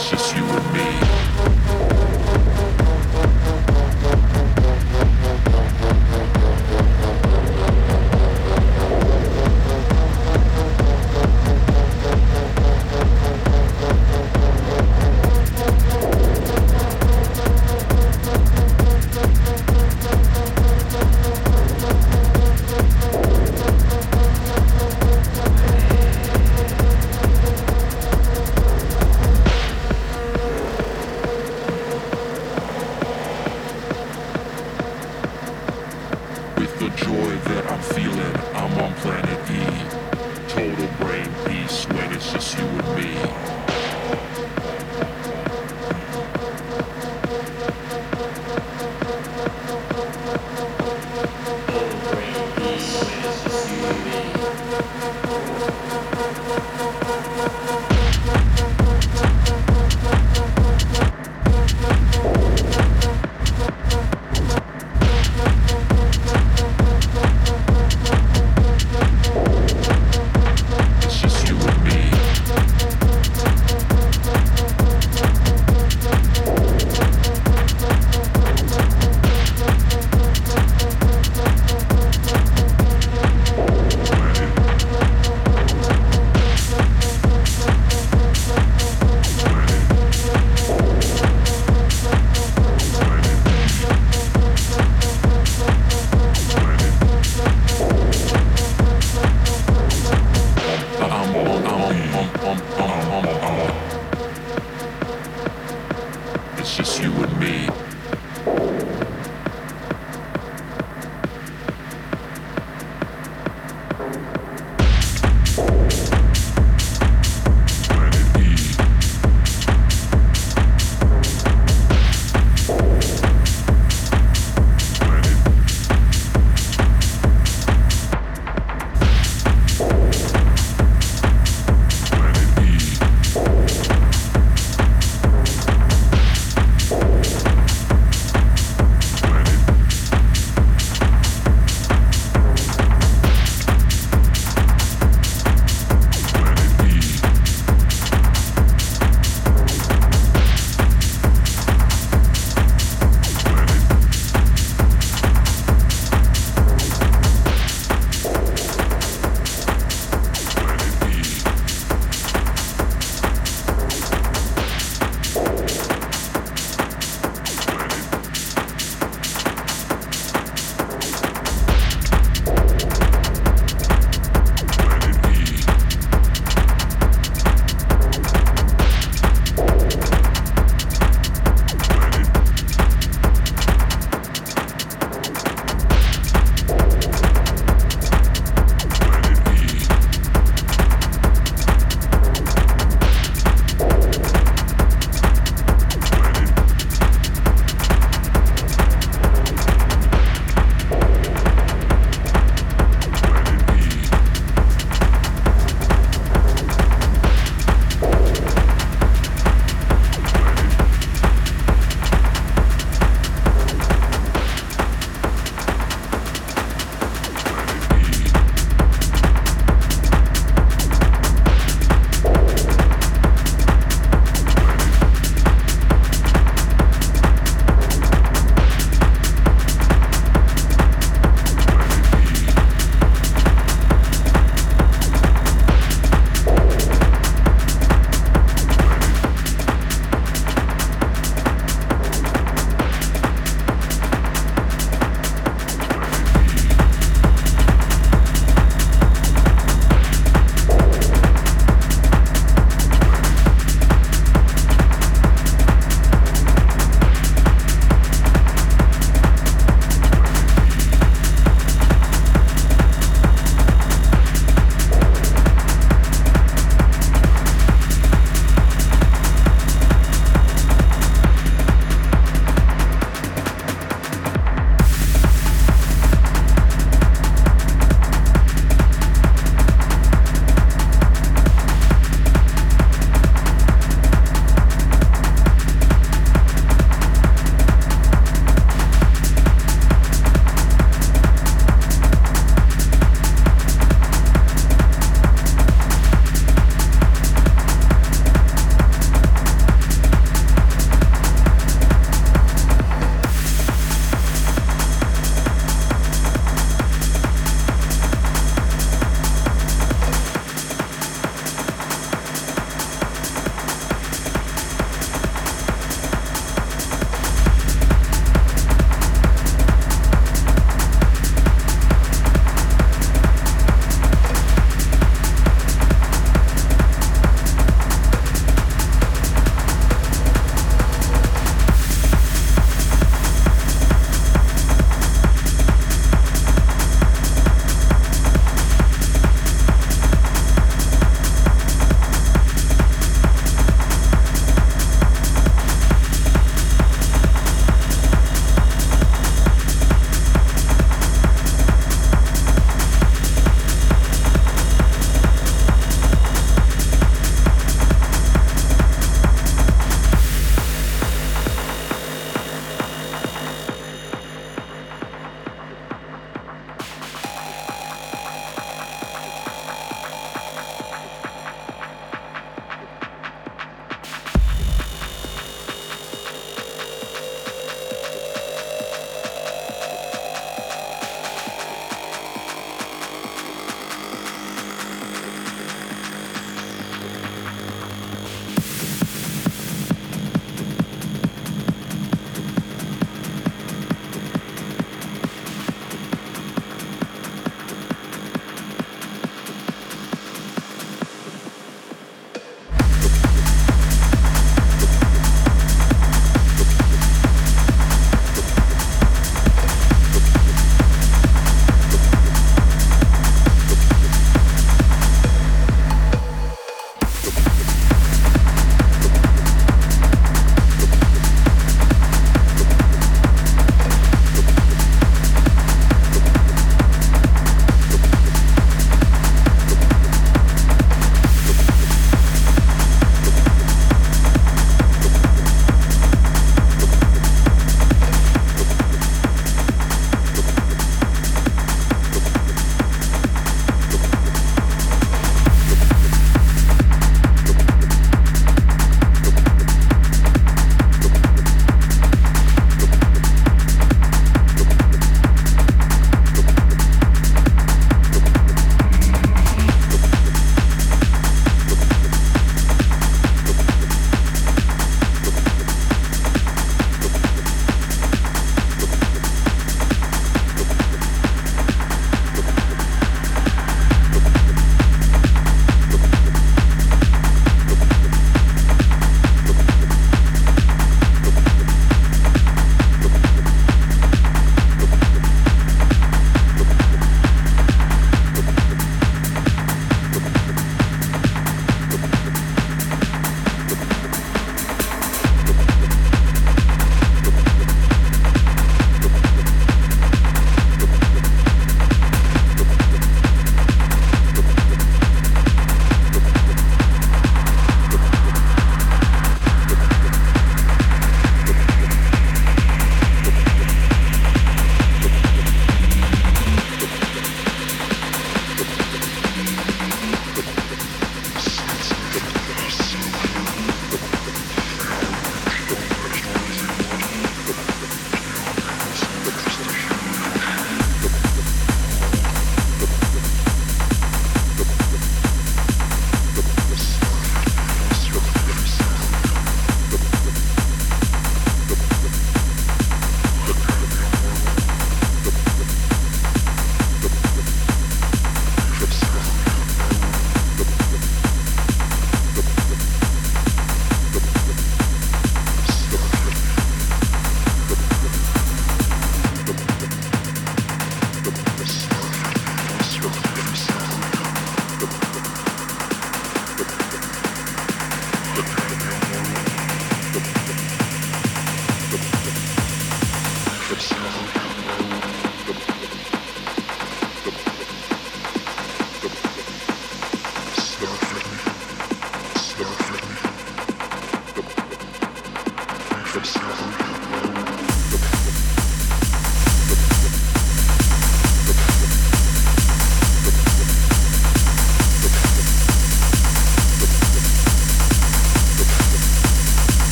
it's just you and me.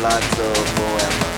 Palazzo Moema.